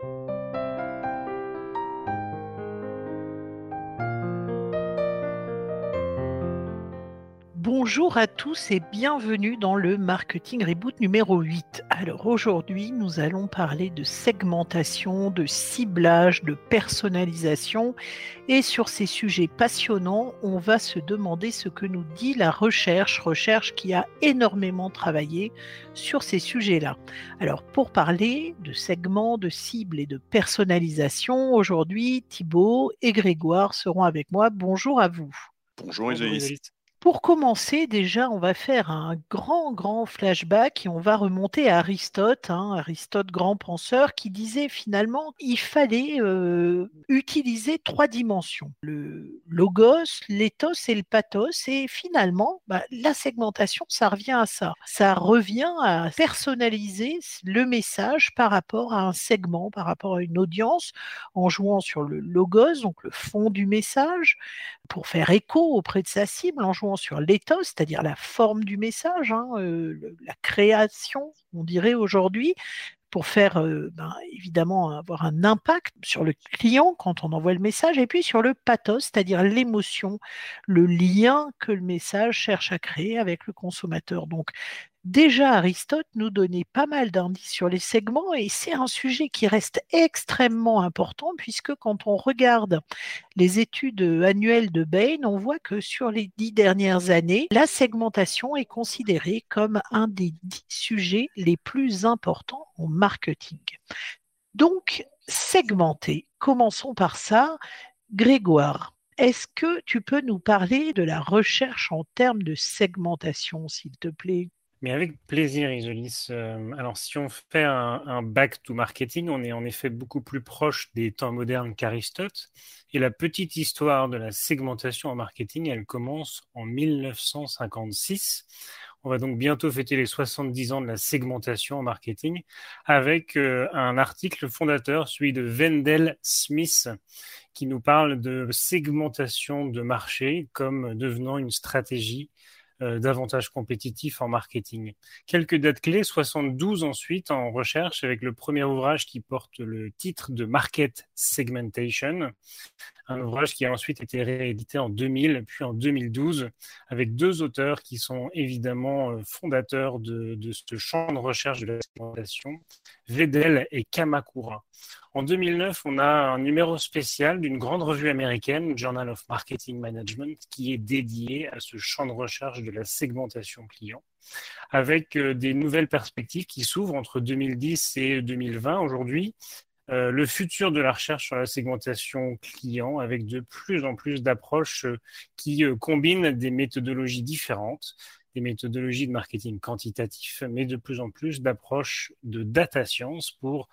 Thank you Bonjour à tous et bienvenue dans le Marketing Reboot numéro 8. Alors aujourd'hui, nous allons parler de segmentation, de ciblage, de personnalisation et sur ces sujets passionnants, on va se demander ce que nous dit la recherche, recherche qui a énormément travaillé sur ces sujets-là. Alors pour parler de segments, de cibles et de personnalisation, aujourd'hui, Thibault et Grégoire seront avec moi. Bonjour à vous. Bonjour, Bonjour pour commencer, déjà, on va faire un grand, grand flashback et on va remonter à Aristote, hein, Aristote, grand penseur, qui disait finalement il fallait euh, utiliser trois dimensions le logos, l'éthos et le pathos. Et finalement, bah, la segmentation, ça revient à ça. Ça revient à personnaliser le message par rapport à un segment, par rapport à une audience, en jouant sur le logos, donc le fond du message, pour faire écho auprès de sa cible, en jouant sur l'éthos, c'est-à-dire la forme du message, hein, euh, la création, on dirait aujourd'hui, pour faire euh, ben, évidemment avoir un impact sur le client quand on envoie le message, et puis sur le pathos, c'est-à-dire l'émotion, le lien que le message cherche à créer avec le consommateur. Donc Déjà, Aristote nous donnait pas mal d'indices sur les segments et c'est un sujet qui reste extrêmement important puisque quand on regarde les études annuelles de Bain, on voit que sur les dix dernières années, la segmentation est considérée comme un des dix sujets les plus importants en marketing. Donc, segmenter, commençons par ça. Grégoire, est-ce que tu peux nous parler de la recherche en termes de segmentation, s'il te plaît? Mais avec plaisir, Isolis. Euh, alors, si on fait un, back to marketing, on est en effet beaucoup plus proche des temps modernes qu'Aristote. Et la petite histoire de la segmentation en marketing, elle commence en 1956. On va donc bientôt fêter les 70 ans de la segmentation en marketing avec euh, un article fondateur, celui de Wendell Smith, qui nous parle de segmentation de marché comme devenant une stratégie davantage compétitif en marketing. Quelques dates clés, 72 ensuite en recherche avec le premier ouvrage qui porte le titre de Market Segmentation, un ouvrage qui a ensuite été réédité en 2000 puis en 2012 avec deux auteurs qui sont évidemment euh, fondateurs de, de ce champ de recherche de la segmentation, Vedel et Kamakura. En 2009, on a un numéro spécial d'une grande revue américaine, Journal of Marketing Management, qui est dédié à ce champ de recherche de la segmentation client, avec euh, des nouvelles perspectives qui s'ouvrent entre 2010 et 2020 aujourd'hui. Euh, le futur de la recherche sur la segmentation client avec de plus en plus d'approches euh, qui combinent des méthodologies différentes, des méthodologies de marketing quantitatif, mais de plus en plus d'approches de data science pour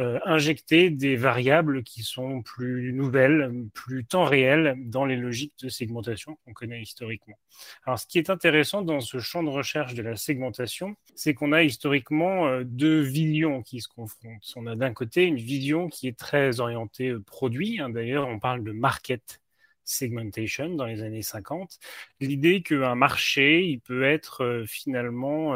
euh, injecter des variables qui sont plus nouvelles, plus temps réel dans les logiques de segmentation qu'on connaît historiquement. Alors, ce qui est intéressant dans ce champ de recherche de la segmentation, c'est qu'on a historiquement euh, deux visions qui se confrontent. On a d'un côté une vision qui est très orientée euh, produit. Hein. D'ailleurs, on parle de market segmentation dans les années 50. L'idée qu'un marché, il peut être finalement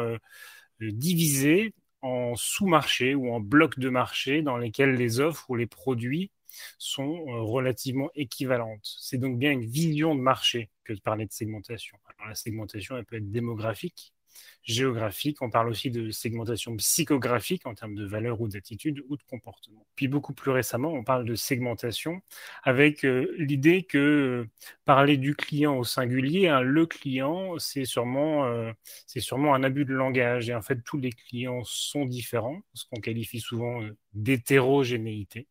divisé en sous-marché ou en blocs de marché dans lesquels les offres ou les produits sont euh, relativement équivalentes. C'est donc bien une vision de marché que de parler de segmentation. La segmentation, elle peut être démographique, géographique. On parle aussi de segmentation psychographique en termes de valeur ou d'attitude ou de comportement. Puis beaucoup plus récemment, on parle de segmentation avec euh, l'idée que euh, parler du client au singulier, hein, le client, c'est sûrement, euh, c'est sûrement un abus de langage. Et en fait, tous les clients sont différents, ce qu'on qualifie souvent d'hétérogénéité.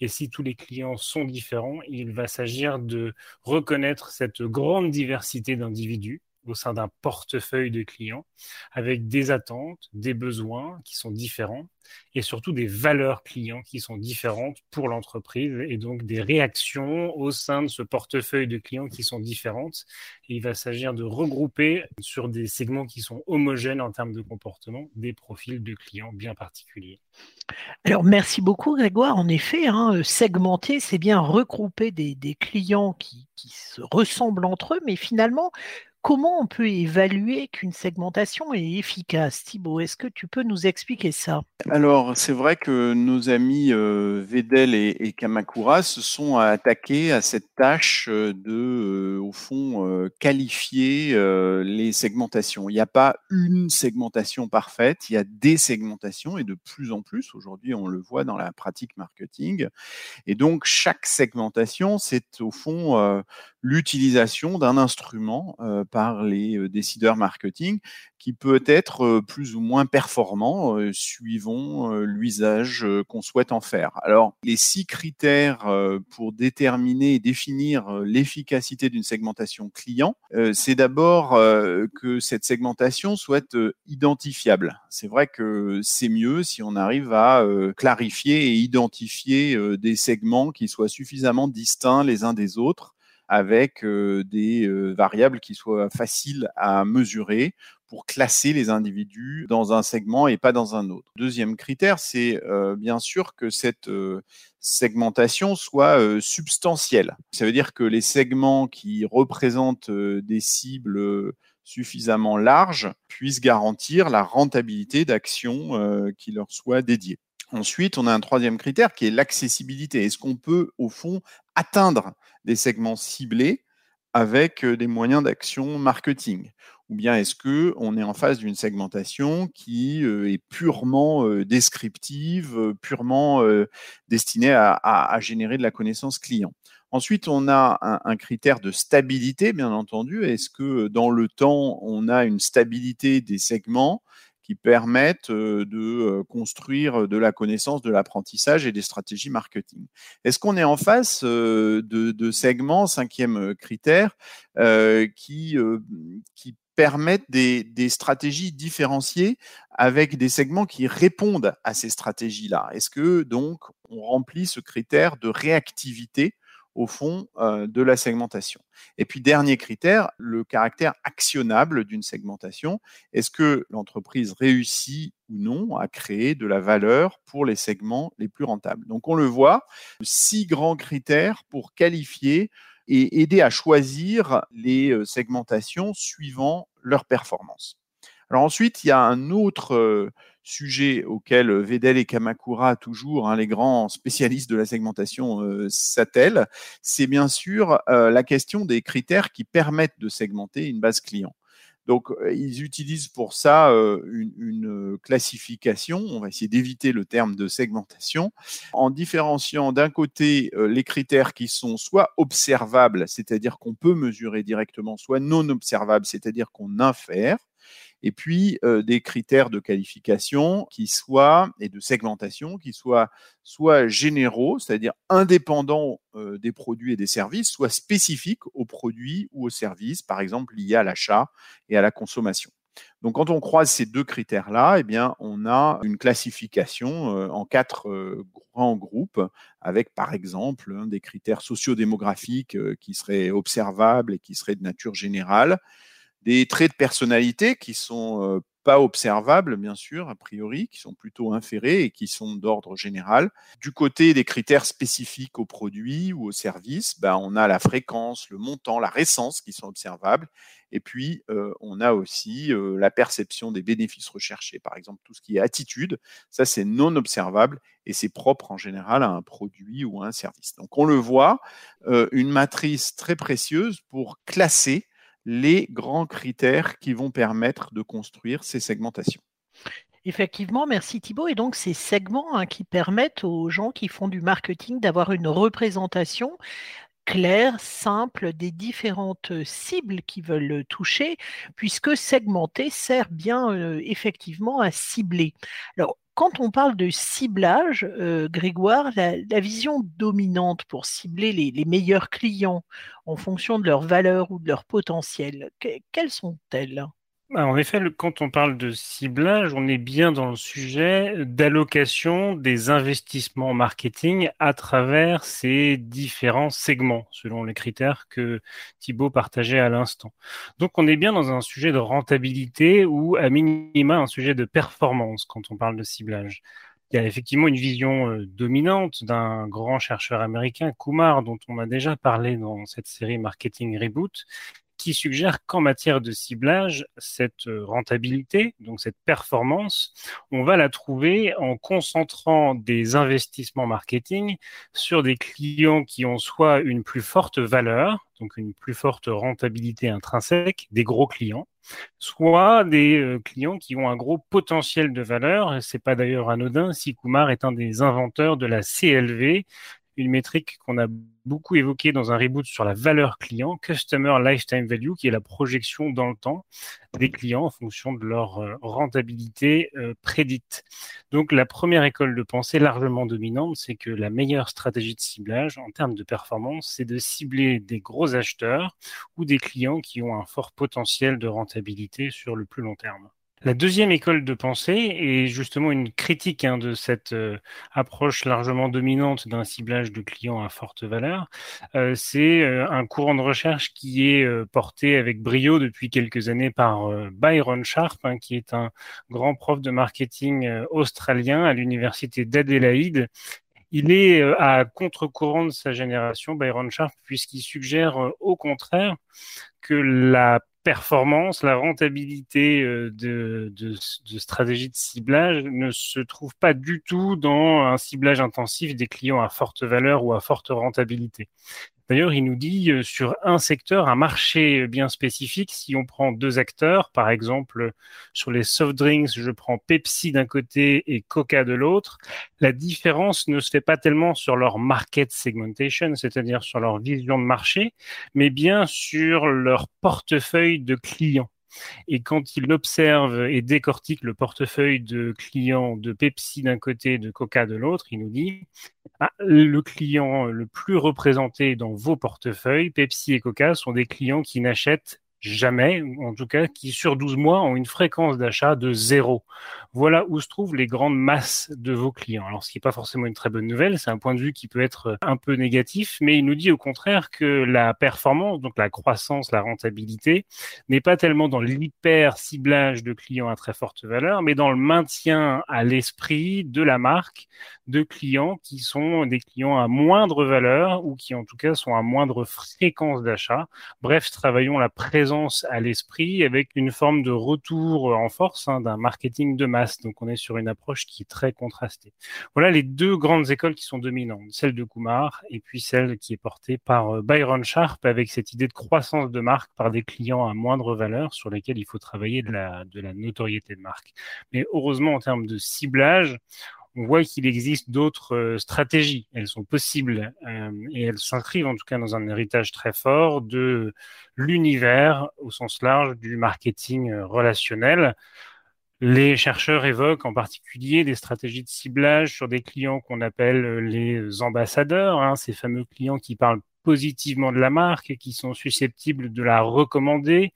Et si tous les clients sont différents, il va s'agir de reconnaître cette grande diversité d'individus au sein d'un portefeuille de clients avec des attentes, des besoins qui sont différents et surtout des valeurs clients qui sont différentes pour l'entreprise et donc des réactions au sein de ce portefeuille de clients qui sont différentes. il va s'agir de regrouper sur des segments qui sont homogènes en termes de comportement des profils de clients bien particuliers. Alors merci beaucoup Grégoire. En effet, hein, segmenter, c'est bien regrouper des, clients qui se ressemblent entre eux, mais finalement, comment on peut évaluer qu'une segmentation est efficace? Thibault, est-ce que tu peux nous expliquer ça? Alors, c'est vrai que nos amis euh, Vedel et, Kamakura se sont attaqués à cette tâche euh, de, euh, au fond, qualifier les segmentations. Il n'y a pas une segmentation parfaite, il y a des segmentations et de plus en plus, aujourd'hui, on le voit dans la pratique marketing. Et donc, chaque segmentation, c'est au fond l'utilisation d'un instrument euh, par les euh, décideurs marketing qui peut être euh, plus ou moins performant suivant l'usage qu'on souhaite en faire. Alors, les six critères pour déterminer et définir l'efficacité d'une segmentation client, c'est d'abord que cette segmentation soit identifiable. C'est vrai que c'est mieux si on arrive à clarifier et identifier des segments qui soient suffisamment distincts les uns des autres avec des variables qui soient faciles à mesurer pour classer les individus dans un segment et pas dans un autre. Deuxième critère, c'est bien sûr que cette segmentation soit substantielle. Ça veut dire que les segments qui représentent des cibles suffisamment larges puissent garantir la rentabilité d'actions qui leur soient dédiées. Ensuite, on a un troisième critère qui est l'accessibilité. Est-ce qu'on peut, au fond, atteindre des segments ciblés avec des moyens d'action marketing? Ou bien est-ce que on est en face d'une segmentation qui est purement descriptive, purement destinée à, générer de la connaissance client? Ensuite, on a un, critère de stabilité, bien entendu. Est-ce que dans le temps, on a une stabilité des segments? Qui permettent de construire de la connaissance, de l'apprentissage et des stratégies marketing. Est-ce qu'on est en face de, segments, cinquième critère, qui, qui permettent des, des, stratégies différenciées avec des segments qui répondent à ces stratégies-là? Est-ce que donc on remplit ce critère de réactivité au fond euh, de la segmentation. Et puis dernier critère, le caractère actionnable d'une segmentation. Est-ce que l'entreprise réussit ou non à créer de la valeur pour les segments les plus rentables? Donc on le voit, six grands critères pour qualifier et aider à choisir les euh, segmentations suivant leur performance. Ensuite, il y a un autre euh, sujet auquel euh, Vedel et Kamakura, toujours hein, les grands spécialistes de la segmentation, euh, s'attellent, c'est bien sûr la question des critères qui permettent de segmenter une base client. Donc, ils utilisent pour ça une, classification, on va essayer d'éviter le terme de segmentation, en différenciant d'un côté les critères qui sont soit observables, c'est-à-dire qu'on peut mesurer directement, soit non observables, c'est-à-dire qu'on infère et puis euh, des critères de qualification qui soient et de segmentation qui soient soit généraux, c'est-à-dire indépendants euh, des produits et des services, soit spécifiques aux produits ou aux services, par exemple liés à l'achat et à la consommation. Donc, quand on croise ces deux critères-là, eh bien, on a une classification euh, en quatre grands groupes, avec, par exemple, des critères sociodémographiques qui seraient observables et qui seraient de nature générale, des traits de personnalité qui sont pas observables, bien sûr, a priori, qui sont plutôt inférés et qui sont d'ordre général. Du côté des critères spécifiques aux produits ou aux services, ben, on a la fréquence, le montant, la récence qui sont observables. Et puis, on a aussi la perception des bénéfices recherchés. Par exemple, tout ce qui est attitude, ça, c'est non observable et c'est propre en général à un produit ou à un service. Donc, on le voit, une matrice très précieuse pour classer les grands critères qui vont permettre de construire ces segmentations. Effectivement, merci Thibault. Et donc ces segments hein, qui permettent aux gens qui font du marketing d'avoir une représentation claire, simple des différentes cibles qu'ils veulent toucher, puisque segmenter sert bien euh, effectivement à cibler. Quand on parle de ciblage, euh, Grégoire, la, vision dominante pour cibler les, meilleurs clients en fonction de leur valeur ou de leur potentiel, quelles sont-elles? En effet, quand on parle de ciblage, on est bien dans le sujet d'allocation des investissements marketing à travers ces différents segments, selon les critères que Thibault partageait à l'instant. Donc, on est bien dans un sujet de rentabilité ou à minima un sujet de performance quand on parle de ciblage. Il y a effectivement une vision euh, dominante d'un grand chercheur américain, Kumar, dont on a déjà parlé dans cette série Marketing Reboot, qui suggère qu'en matière de ciblage, cette rentabilité, donc cette performance, on va la trouver en concentrant des investissements marketing sur des clients qui ont soit une plus forte valeur, donc une plus forte rentabilité intrinsèque, des gros clients, soit des euh, clients qui ont un gros potentiel de valeur. C'est pas d'ailleurs anodin si Kumar est un des inventeurs de la CLV, une métrique qu'on a beaucoup évoquée dans un reboot sur la valeur client, Customer Lifetime Value, qui est la projection dans le temps des clients en fonction de leur euh, rentabilité euh, prédite. Donc la première école de pensée largement dominante, c'est que la meilleure stratégie de ciblage en termes de performance, c'est de cibler des gros acheteurs ou des clients qui ont un fort potentiel de rentabilité sur le plus long terme. La deuxième école de pensée est justement une critique hein, de cette euh, approche largement dominante d'un ciblage de clients à forte valeur. Euh, c'est euh, un courant de recherche qui est porté avec brio depuis quelques années par Byron Sharp, hein, qui est un grand prof de marketing australien à l'université d'Adélaïde il est à contre-courant de sa génération, Byron Sharp, puisqu'il suggère au contraire que la performance, la rentabilité euh, de, de, de, stratégie de ciblage ne se trouve pas du tout dans un ciblage intensif des clients à forte valeur ou à forte rentabilité. D'ailleurs, il nous dit euh, sur un secteur, un marché bien spécifique, si on prend deux acteurs, par exemple sur les soft drinks, je prends Pepsi d'un côté et Coca de l'autre, la différence ne se fait pas tellement sur leur market segmentation, c'est-à-dire sur leur vision de marché, mais bien sur leur portefeuille de clients. Et quand il observe et décortique le portefeuille de clients de Pepsi d'un côté, de Coca de l'autre, il nous dit ah, le client le plus représenté dans vos portefeuilles, Pepsi et Coca, sont des clients qui n'achètent jamais, en tout cas, qui sur 12 mois ont une fréquence d'achat de zéro. Voilà où se trouvent les grandes masses de vos clients. Alors, ce qui n'est pas forcément une très bonne nouvelle, c'est un point de vue qui peut être un peu négatif, mais il nous dit au contraire que la performance, donc la croissance, la rentabilité, n'est pas tellement dans l'hyper ciblage de clients à très forte valeur, mais dans le maintien à l'esprit de la marque de clients qui sont des clients à moindre valeur ou qui en tout cas sont à moindre fréquence d'achat. Bref, travaillons la présence à l'esprit avec une forme de retour en force hein, d'un marketing de masse. Donc on est sur une approche qui est très contrastée. Voilà les deux grandes écoles qui sont dominantes, celle de Kumar et puis celle qui est portée par euh, Byron Sharp avec cette idée de croissance de marque par des clients à moindre valeur sur lesquels il faut travailler de la, de la notoriété de marque. Mais heureusement en termes de ciblage, on voit qu'il existe d'autres euh, stratégies. Elles sont possibles euh, et elles s'inscrivent en tout cas dans un héritage très fort de l'univers au sens large du marketing euh, relationnel. Les chercheurs évoquent en particulier des stratégies de ciblage sur des clients qu'on appelle les ambassadeurs, hein, ces fameux clients qui parlent positivement de la marque, qui sont susceptibles de la recommander,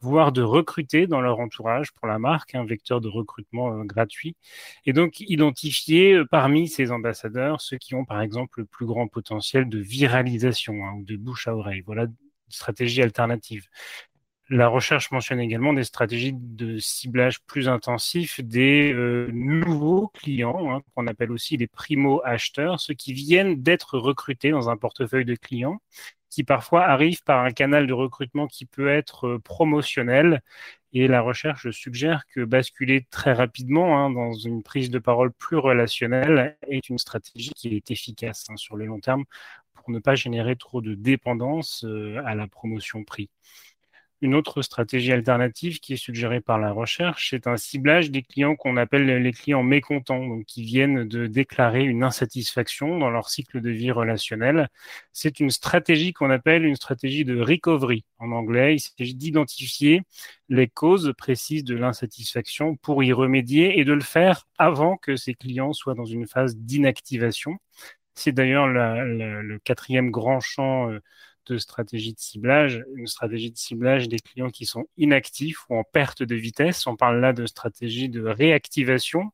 voire de recruter dans leur entourage pour la marque, un vecteur de recrutement euh, gratuit. Et donc identifier euh, parmi ces ambassadeurs ceux qui ont par exemple le plus grand potentiel de viralisation hein, ou de bouche à oreille. Voilà une stratégie alternative. La recherche mentionne également des stratégies de ciblage plus intensif des euh, nouveaux clients, hein, qu'on appelle aussi les primo-acheteurs, ceux qui viennent d'être recrutés dans un portefeuille de clients, qui parfois arrivent par un canal de recrutement qui peut être euh, promotionnel. Et la recherche suggère que basculer très rapidement hein, dans une prise de parole plus relationnelle est une stratégie qui est efficace hein, sur le long terme pour ne pas générer trop de dépendance euh, à la promotion prix. Une autre stratégie alternative qui est suggérée par la recherche, c'est un ciblage des clients qu'on appelle les clients mécontents, donc qui viennent de déclarer une insatisfaction dans leur cycle de vie relationnel. C'est une stratégie qu'on appelle une stratégie de recovery en anglais. Il s'agit d'identifier les causes précises de l'insatisfaction pour y remédier et de le faire avant que ces clients soient dans une phase d'inactivation. C'est d'ailleurs le quatrième grand champ euh, de stratégie de ciblage, une stratégie de ciblage des clients qui sont inactifs ou en perte de vitesse. On parle là de stratégie de réactivation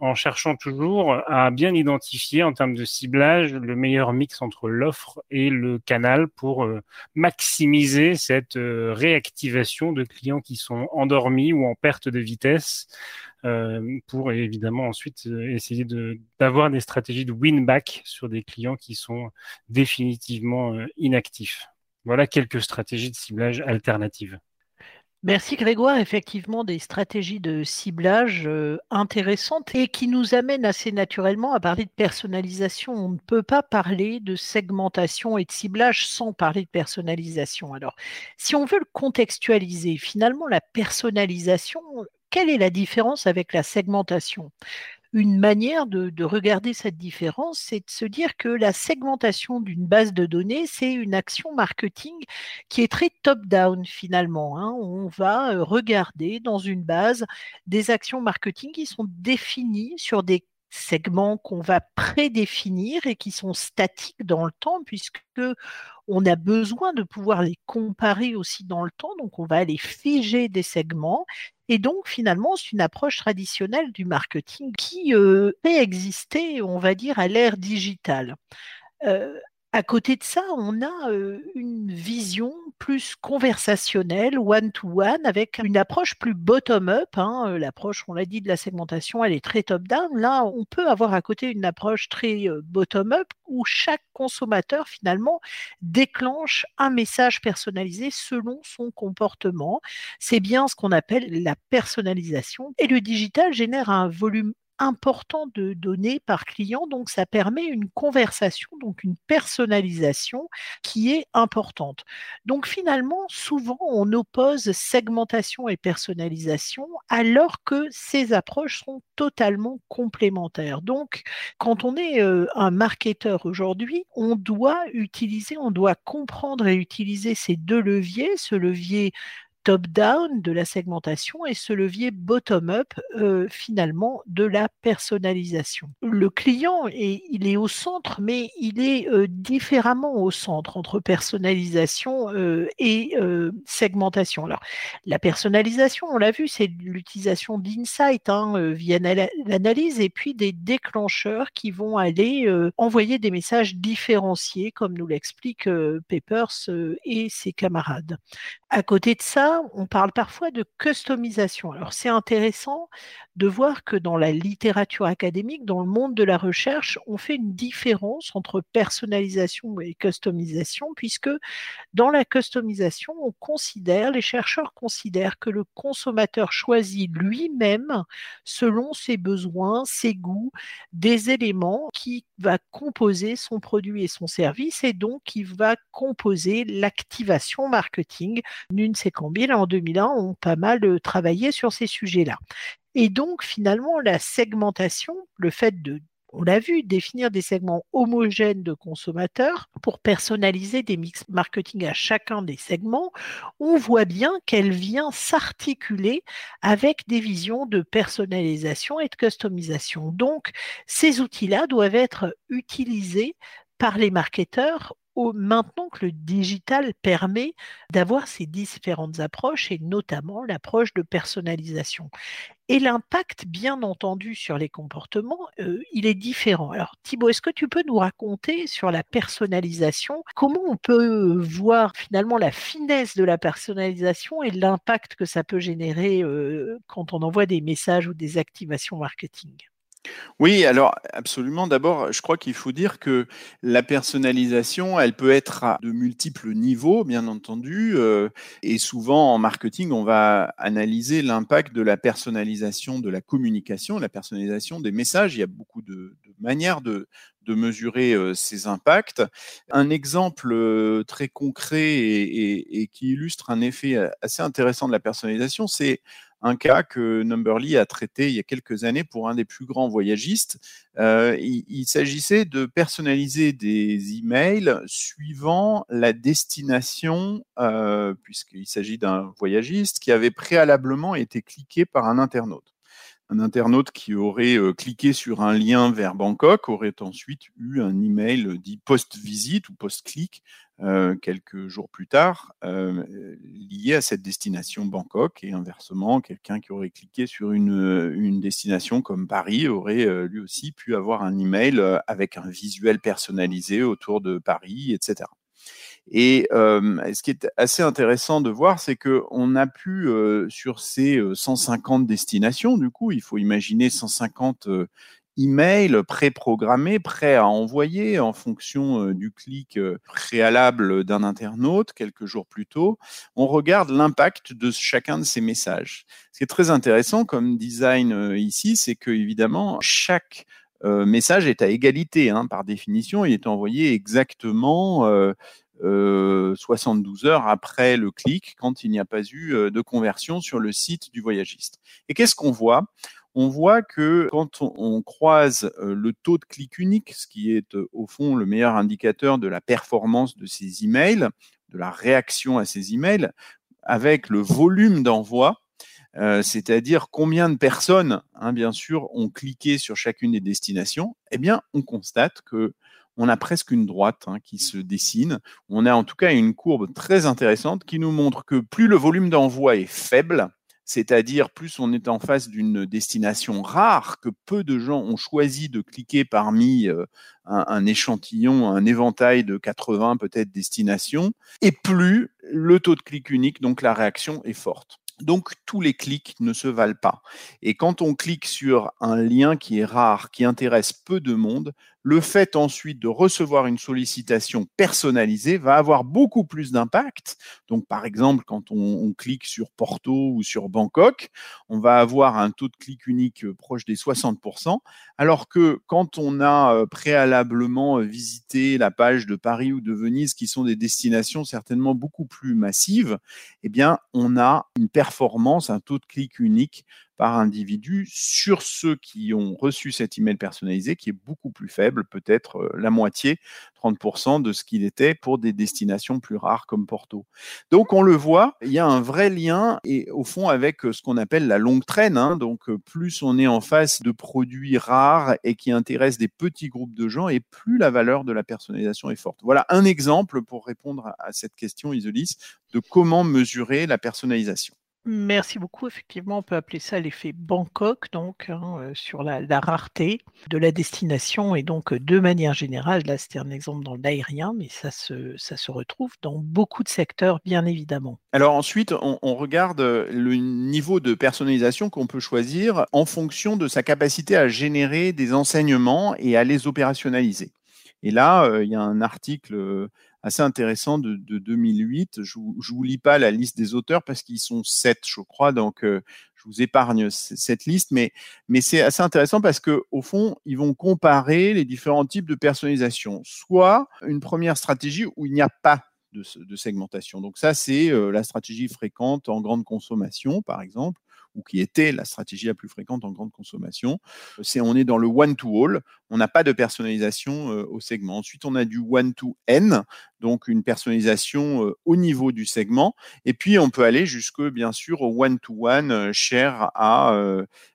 en cherchant toujours à bien identifier en termes de ciblage le meilleur mix entre l'offre et le canal pour euh, maximiser cette euh, réactivation de clients qui sont endormis ou en perte de vitesse euh, pour évidemment ensuite essayer d'avoir des stratégies de win back sur des clients qui sont définitivement inactifs. Voilà quelques stratégies de ciblage alternatives. Merci Grégoire, effectivement des stratégies de ciblage euh, intéressantes et qui nous amènent assez naturellement à parler de personnalisation. On ne peut pas parler de segmentation et de ciblage sans parler de personnalisation. Alors, si on veut le contextualiser, finalement, la personnalisation, quelle est la différence avec la segmentation? Une manière de, regarder cette différence, c'est de se dire que la segmentation d'une base de données, c'est une action marketing qui est très top-down finalement. Hein. On va euh, regarder dans une base des actions marketing qui sont définies sur des segments qu'on va prédéfinir et qui sont statiques dans le temps puisque on a besoin de pouvoir les comparer aussi dans le temps. Donc, on va aller figer des segments. Et donc, finalement, c'est une approche traditionnelle du marketing qui euh, peut exister, on va dire, à l'ère digitale. Euh, à côté de ça, on a une vision plus conversationnelle, one-to-one, avec une approche plus bottom-up. Hein, l'approche, on l'a dit, de la segmentation, elle est très top-down. Là, on peut avoir à côté une approche très bottom-up où chaque consommateur, finalement, déclenche un message personnalisé selon son comportement. C'est bien ce qu'on appelle la personnalisation. Et le digital génère un volume important de données par client, donc ça permet une conversation, donc une personnalisation qui est importante. Donc finalement, souvent, on oppose segmentation et personnalisation alors que ces approches sont totalement complémentaires. Donc, quand on est euh, un marketeur aujourd'hui, on doit utiliser, on doit comprendre et utiliser ces deux leviers, ce levier top-down de la segmentation et ce levier bottom-up euh, finalement de la personnalisation. Le client, est, il est au centre, mais il est euh, différemment au centre entre personnalisation euh, et segmentation. Alors, la personnalisation, on l'a vu, c'est l'utilisation d'insights hein, via l'analyse et puis des déclencheurs qui vont aller envoyer des messages différenciés, comme nous l'explique Peppers et ses camarades. À côté de ça, on parle parfois de customisation. Alors c'est intéressant de voir que dans la littérature académique, dans le monde de la recherche, on fait une différence entre personnalisation et customisation, puisque dans la customisation, on considère, les chercheurs considèrent que le consommateur choisit lui-même, selon ses besoins, ses goûts, des éléments qui va composer son produit et son service, et donc qui va composer l'activation marketing. Nunes et Campbell, en 2001, ont pas mal euh, travaillé sur ces sujets-là. Et donc, finalement, la segmentation, le fait de on l'a vu, définir des segments homogènes de consommateurs pour personnaliser des mix marketing à chacun des segments, on voit bien qu'elle vient s'articuler avec des visions de personnalisation et de customisation. Donc, ces outils-là doivent être utilisés par les marketeurs maintenant que le digital permet d'avoir ces différentes approches et notamment l'approche de personnalisation. Et l'impact, bien entendu, sur les comportements, euh, il est différent. Alors Thibault, est-ce que tu peux nous raconter sur la personnalisation, comment on peut voir finalement la finesse de la personnalisation et l'impact que ça peut générer euh, quand on envoie des messages ou des activations marketing? Oui, alors absolument. D'abord, je crois qu'il faut dire que la personnalisation, elle peut être à de multiples niveaux, bien entendu. Euh, et souvent en marketing, on va analyser l'impact de la personnalisation de la communication, la personnalisation des messages. Il y a beaucoup de, manières de, mesurer euh, ces impacts. Un exemple euh, très concret et, qui illustre un effet assez intéressant de la personnalisation, c'est un cas que Numberly a traité il y a quelques années pour un des plus grands voyagistes. Euh, il, s'agissait de personnaliser des emails suivant la destination, euh, puisqu'il s'agit d'un voyagiste qui avait préalablement été cliqué par un internaute un internaute qui aurait euh, cliqué sur un lien vers Bangkok aurait ensuite eu un email dit post-visite ou post-clic euh, quelques jours plus tard euh, lié à cette destination Bangkok et inversement, quelqu'un qui aurait cliqué sur une, une destination comme Paris aurait lui aussi pu avoir un email avec un visuel personnalisé autour de Paris, etc. Et ce qui est assez intéressant de voir, c'est que on a pu sur ces 150 destinations, du coup, il faut imaginer 150 email préprogrammé, prêt à envoyer en fonction du clic préalable d'un internaute quelques jours plus tôt. On regarde l'impact de chacun de ces messages. Ce qui est très intéressant comme design ici, c'est que évidemment chaque message est à égalité hein, par définition. Il est envoyé exactement 72 heures après le clic quand il n'y a pas eu de conversion sur le site du voyagiste. Et qu'est-ce qu'on voit? On voit que quand on, croise le taux de clic unique, ce qui est au fond le meilleur indicateur de la performance de ces emails, de la réaction à ces emails, avec le volume d'envoi, c'est-à-dire combien de personnes, hein, bien sûr, ont cliqué sur chacune des destinations, eh bien, on constate que on a presque une droite hein, qui se dessine. On a en tout cas une courbe très intéressante qui nous montre que plus le volume d'envoi est faible, c'est-à-dire plus on est en face d'une destination rare que peu de gens ont choisi de cliquer parmi euh, un, échantillon, un éventail de 80 peut-être destinations, et plus le taux de clic unique, donc la réaction est forte. Donc tous les clics ne se valent pas. Et quand on clique sur un lien qui est rare, qui intéresse peu de monde, le fait ensuite de recevoir une sollicitation personnalisée va avoir beaucoup plus d'impact. Donc, par exemple, quand on, clique sur Porto ou sur Bangkok, on va avoir un taux de clic unique euh, proche des 60%, alors que quand on a euh, préalablement euh, visité la page de Paris ou de Venise, qui sont des destinations certainement beaucoup plus massives, eh bien, on a une performance, un taux de clic unique par individu sur ceux qui ont reçu cet email personnalisé qui est beaucoup plus faible, peut-être euh, la moitié, 30% de ce qu'il était pour des destinations plus rares comme Porto. Donc on le voit, il y a un vrai lien et au fond avec euh, ce qu'on appelle la longue traîne. Hein. donc euh, plus on est en face de produits rares et qui intéressent des petits groupes de gens et plus la valeur de la personnalisation est forte. Voilà un exemple pour répondre à cette question, Isolis, de comment mesurer la personnalisation. Merci beaucoup. Effectivement, on peut appeler ça l'effet Bangkok, donc hein, euh, sur la, rareté de la destination. Et donc, de manière générale, là c'était un exemple dans l'aérien, mais ça se, ça se retrouve dans beaucoup de secteurs, bien évidemment. Alors ensuite, on, regarde le niveau de personnalisation qu'on peut choisir en fonction de sa capacité à générer des enseignements et à les opérationnaliser. Et là, euh, il y a un article euh, assez intéressant de, 2008. Je ne vous lis pas la liste des auteurs parce qu'ils sont sept, je crois, donc euh, je vous épargne cette liste, mais, c'est assez intéressant parce que au fond, ils vont comparer les différents types de personnalisation. Soit une première stratégie où il n'y a pas de, de segmentation. Donc ça, c'est la stratégie fréquente en grande consommation, par exemple ou qui était la stratégie la plus fréquente en grande consommation. C'est on est dans le one-to-all, on n'a pas de personnalisation euh, au segment. Ensuite, on a du one-to-n, donc une personnalisation euh, au niveau du segment. Et puis, on peut aller jusque, bien sûr, au one-to-one euh, cher à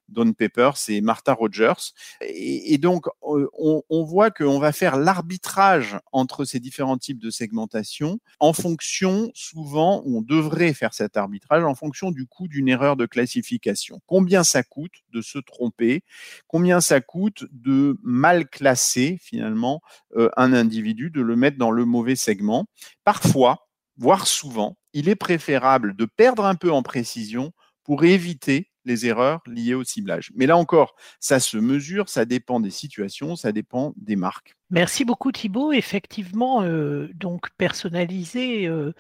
Don Peppers et Martha Rogers. Et, donc, euh, on, voit qu'on va faire l'arbitrage entre ces différents types de segmentation en fonction, souvent, on devrait faire cet arbitrage en fonction du coût d'une erreur de classification. Combien ça coûte de se tromper? Combien ça coûte de mal classer, finalement, euh, un individu, de le mettre dans le mauvais segment? Parfois, voire souvent, il est préférable de perdre un peu en précision pour éviter les erreurs liées au ciblage. Mais là encore, ça se mesure, ça dépend des situations, ça dépend des marques. Merci beaucoup Thibault. Effectivement, euh, donc personnalisé, euh,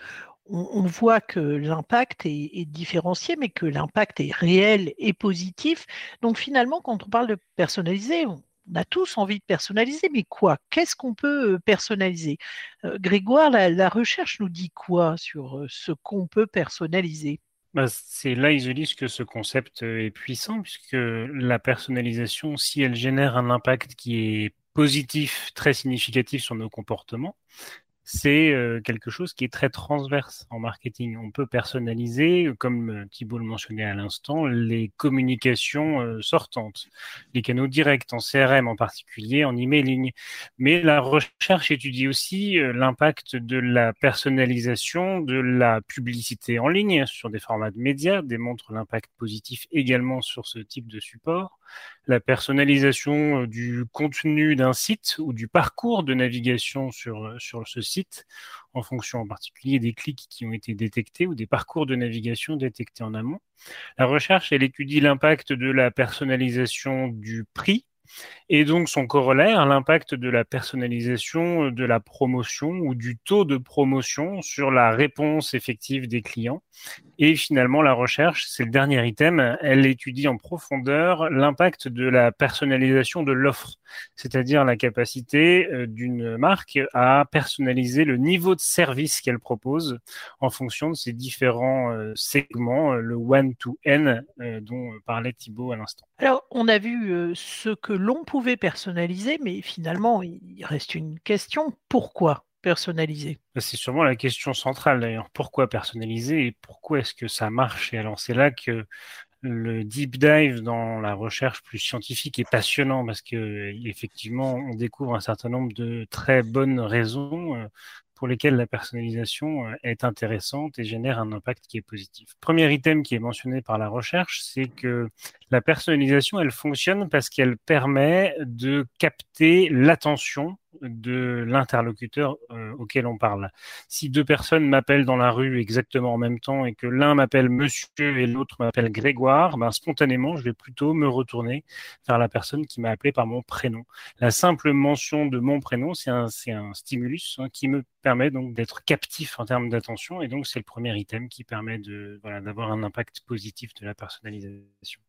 on, voit que l'impact est, différencié, mais que l'impact est réel et positif. Donc finalement, quand on parle de personnalisé, on, a tous envie de personnaliser, mais quoi? Qu'est-ce qu'on peut euh, personnaliser? Grégoire, la, recherche nous dit quoi sur ce qu'on peut personnaliser? Bah, c'est là, Isolis, que ce concept euh, est puissant, puisque la personnalisation, si elle génère un impact qui est positif, très significatif sur nos comportements, c'est euh, quelque chose qui est très transverse en marketing. On peut personnaliser, comme euh, Thibault le mentionnait à l'instant, les communications euh, sortantes, les canaux directs en CRM en particulier, en emailing. Mais la recherche étudie aussi l'impact de la personnalisation de la publicité en ligne sur des formats de médias, démontre l'impact positif également sur ce type de support la personnalisation euh, du contenu d'un site ou du parcours de navigation sur, euh, sur ce site, en fonction en particulier des clics qui ont été détectés ou des parcours de navigation détectés en amont. La recherche, elle étudie l'impact de la personnalisation du prix Et donc son corollaire, l'impact de la personnalisation, de la promotion ou du taux de promotion sur la réponse effective des clients. Et finalement, la recherche, c'est le dernier item, elle étudie en profondeur l'impact de la personnalisation de l'offre, c'est-à-dire la capacité euh, d'une marque à personnaliser le niveau de service qu'elle propose en fonction de ses différents euh, segments, euh, le one-to-n dont parlait Thibault à l'instant. Alors, on a vu ce que l'on pouvait personnaliser, mais finalement, il reste une question. Pourquoi personnaliser? Bah, C'est sûrement la question centrale d'ailleurs. Pourquoi personnaliser et pourquoi est-ce que ça marche? Et alors, c'est là que le deep dive dans la recherche plus scientifique est passionnant parce que effectivement on découvre un certain nombre de très bonnes raisons euh, pour lesquelles la personnalisation euh, est intéressante et génère un impact qui est positif. Premier item qui est mentionné par la recherche, c'est que la personnalisation, elle fonctionne parce qu'elle permet de capter l'attention de l'interlocuteur euh, auquel on parle. Si deux personnes m'appellent dans la rue exactement en même temps et que l'un m'appelle monsieur et l'autre m'appelle Grégoire, ben, spontanément, je vais plutôt me retourner vers la personne qui m'a appelé par mon prénom. La simple mention de mon prénom, c'est un, stimulus hein, qui me permet donc d'être captif en termes d'attention et donc c'est le premier item qui permet de d'avoir un impact positif de la personnalisation.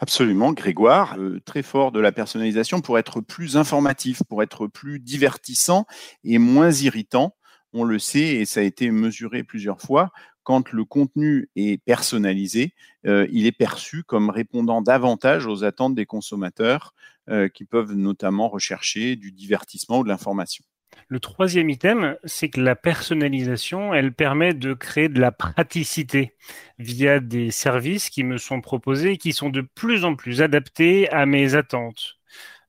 Absolument, Grégoire, euh, très fort de la personnalisation pour être plus informatif, pour être plus divertissant et moins irritant. On le sait et ça a été mesuré plusieurs fois. Quand le contenu est personnalisé, euh, il est perçu comme répondant davantage aux attentes des consommateurs euh, qui peuvent notamment rechercher du divertissement ou de l'information. Le troisième item, c'est que la personnalisation, elle permet de créer de la praticité via des services qui me sont proposés et qui sont de plus en plus adaptés à mes attentes.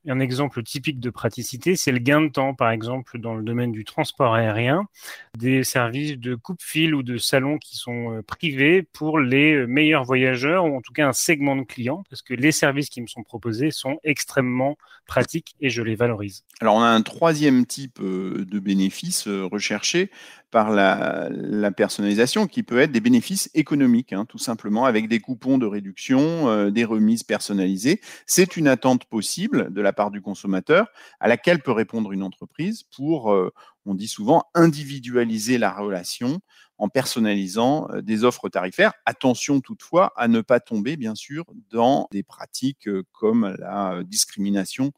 Un exemple typique de praticité, c'est le gain de temps, par exemple, dans le domaine du transport aérien, des services de coupe-fil ou de salon qui sont euh, privés pour les euh, meilleurs voyageurs, ou en tout cas un segment de clients, parce que les services qui me sont proposés sont extrêmement pratiques et je les valorise. Alors, on a un troisième type euh, de bénéfice recherché par la, personnalisation qui peut être des bénéfices économiques, hein, tout simplement avec des coupons de réduction, euh, des remises personnalisées. C'est une attente possible de la part du consommateur à laquelle peut répondre une entreprise pour, euh, on dit souvent, individualiser la relation en personnalisant euh, des offres tarifaires. Attention toutefois à ne pas tomber, bien sûr, dans des pratiques comme la discrimination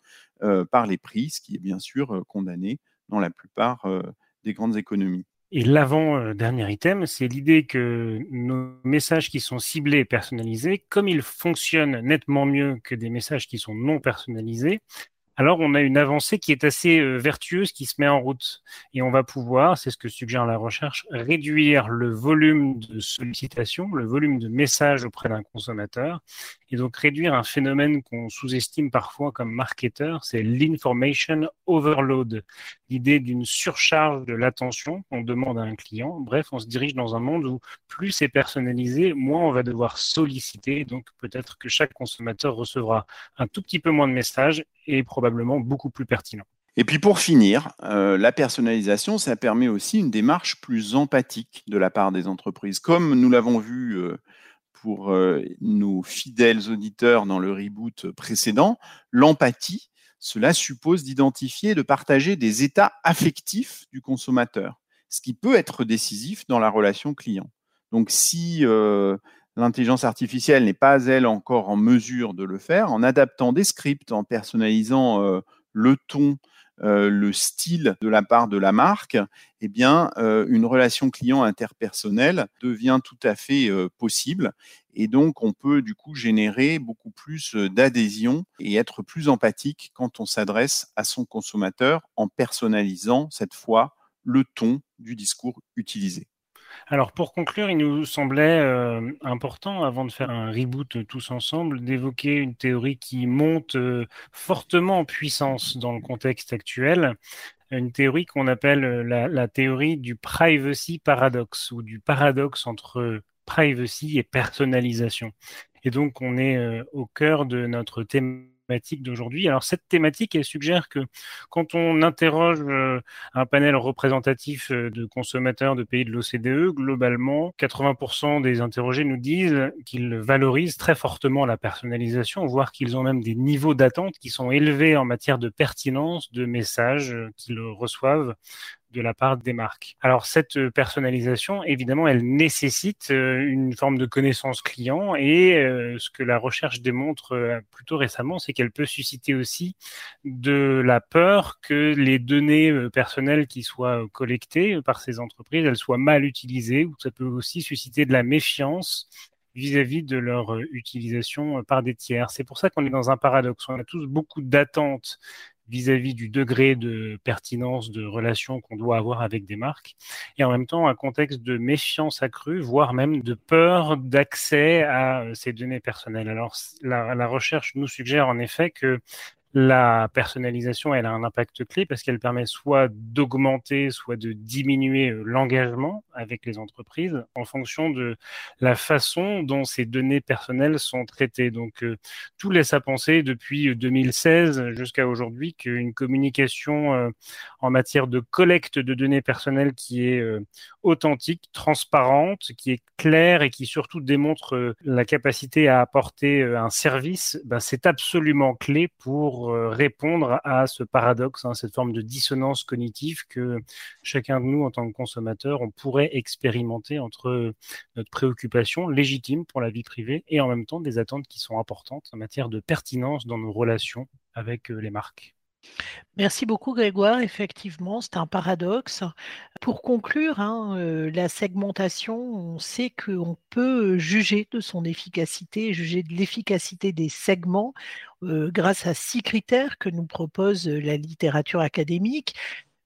par les prix, ce qui est bien sûr condamné dans la plupart des grandes économies. Et l'avant-dernier item, c'est l'idée que nos messages qui sont ciblés et personnalisés, comme ils fonctionnent nettement mieux que des messages qui sont non personnalisés, alors on a une avancée qui est assez euh, vertueuse qui se met en route. Et on va pouvoir, c'est ce que suggère la recherche, réduire le volume de sollicitations, le volume de messages auprès d'un consommateur, et donc réduire un phénomène qu'on sous-estime parfois comme marketeur, c'est l'information overload, l'idée d'une surcharge de l'attention qu'on demande à un client. Bref, on se dirige dans un monde où plus c'est personnalisé, moins on va devoir solliciter. Donc peut-être que chaque consommateur recevra un tout petit peu moins de messages et probablement beaucoup plus pertinent. Et puis pour finir, euh, la personnalisation, ça permet aussi une démarche plus empathique de la part des entreprises. Comme nous l'avons vu euh, pour euh, nos fidèles auditeurs dans le reboot précédent, l'empathie, cela suppose d'identifier et de partager des états affectifs du consommateur, ce qui peut être décisif dans la relation client. Donc si l'intelligence artificielle n'est pas, elle, encore en mesure de le faire, en adaptant des scripts, en personnalisant euh, le ton, euh, le style de la part de la marque, eh bien, euh, une relation client interpersonnelle devient tout à fait possible. Et donc, on peut du coup générer beaucoup plus d'adhésion et être plus empathique quand on s'adresse à son consommateur en personnalisant cette fois le ton du discours utilisé. Alors pour conclure, il nous semblait euh, important, avant de faire un reboot tous ensemble, d'évoquer une théorie qui monte euh, fortement en puissance dans le contexte actuel, une théorie qu'on appelle euh, la, théorie du privacy paradoxe ou du paradoxe entre privacy et personnalisation. Et donc on est au cœur de notre thématique d'aujourd'hui. Alors cette thématique, elle suggère que quand on interroge euh, un panel représentatif euh, de consommateurs de pays de l'OCDE, globalement, 80% des interrogés nous disent qu'ils valorisent très fortement la personnalisation, voire qu'ils ont même des niveaux d'attente qui sont élevés en matière de pertinence de messages qu'ils reçoivent de la part des marques. Alors cette euh, personnalisation, évidemment, elle nécessite euh, une forme de connaissance client et euh, ce que la recherche démontre plutôt récemment, c'est qu'elle peut susciter aussi de la peur que les données personnelles qui soient collectées par ces entreprises, elles soient mal utilisées ou ça peut aussi susciter de la méfiance vis-à-vis de leur utilisation par des tiers. C'est pour ça qu'on est dans un paradoxe. On a tous beaucoup d'attentes vis-à-vis du degré de pertinence de relation qu'on doit avoir avec des marques, et en même temps un contexte de méfiance accrue, voire même de peur d'accès à euh, ces données personnelles. Alors la, la recherche nous suggère en effet que la personnalisation, elle a un impact clé parce qu'elle permet soit d'augmenter, soit de diminuer euh, l'engagement avec les entreprises en fonction de la façon dont ces données personnelles sont traitées. Donc, euh, tout laisse à penser depuis 2016 jusqu'à aujourd'hui qu'une communication euh, en matière de collecte de données personnelles qui est authentique, transparente, qui est claire et qui surtout démontre la capacité à apporter un service, ben, c'est absolument clé pour euh, répondre à ce paradoxe, hein, cette forme de dissonance cognitive que chacun de nous, en tant que consommateur, on pourrait expérimenter entre notre préoccupation légitime pour la vie privée et en même temps des attentes qui sont importantes en matière de pertinence dans nos relations avec euh, les marques. Merci beaucoup Grégoire. Effectivement, c'est un paradoxe. Pour conclure, hein, euh, la segmentation, on sait qu'on peut juger de son efficacité, juger de l'efficacité des segments euh, grâce à six critères que nous propose la littérature académique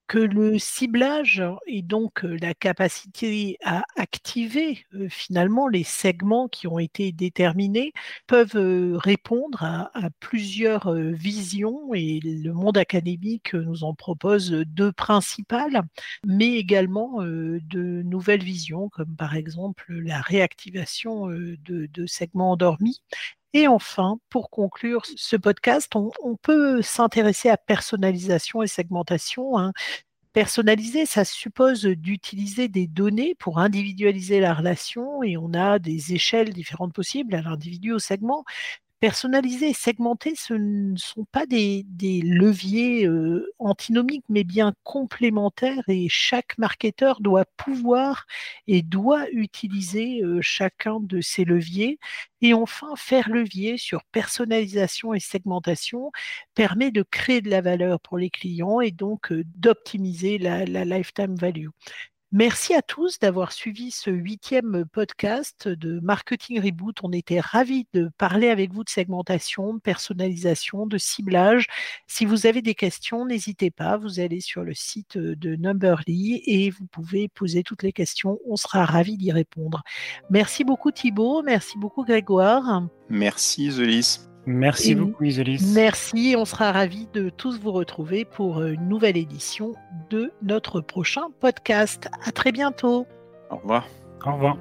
que le ciblage et donc la capacité à activer finalement les segments qui ont été déterminés peuvent répondre à, plusieurs visions et le monde académique nous en propose deux principales, mais également de nouvelles visions comme par exemple la réactivation de, segments endormis et enfin, pour conclure ce podcast, on, peut s'intéresser à personnalisation et segmentation. Hein. Personnaliser, ça suppose d'utiliser des données pour individualiser la relation et on a des échelles différentes possibles à l'individu, au segment personnaliser et segmenter, ce ne sont pas des, leviers antinomiques, mais bien complémentaires et chaque marketeur doit pouvoir et doit utiliser chacun de ces leviers. Et enfin, faire levier sur personnalisation et segmentation permet de créer de la valeur pour les clients et donc d'optimiser la lifetime value. Merci à tous d'avoir suivi ce huitième podcast de Marketing Reboot. On était ravis de parler avec vous de segmentation, de personnalisation, de ciblage. Si vous avez des questions, n'hésitez pas. Vous allez sur le site de Numberly et vous pouvez poser toutes les questions. On sera ravis d'y répondre. Merci beaucoup Thibault. Merci beaucoup Grégoire. Merci Zelis. Merci beaucoup Isolis. Merci, on sera ravis de tous vous retrouver pour une nouvelle édition de notre prochain podcast. À très bientôt. Au revoir. Au revoir.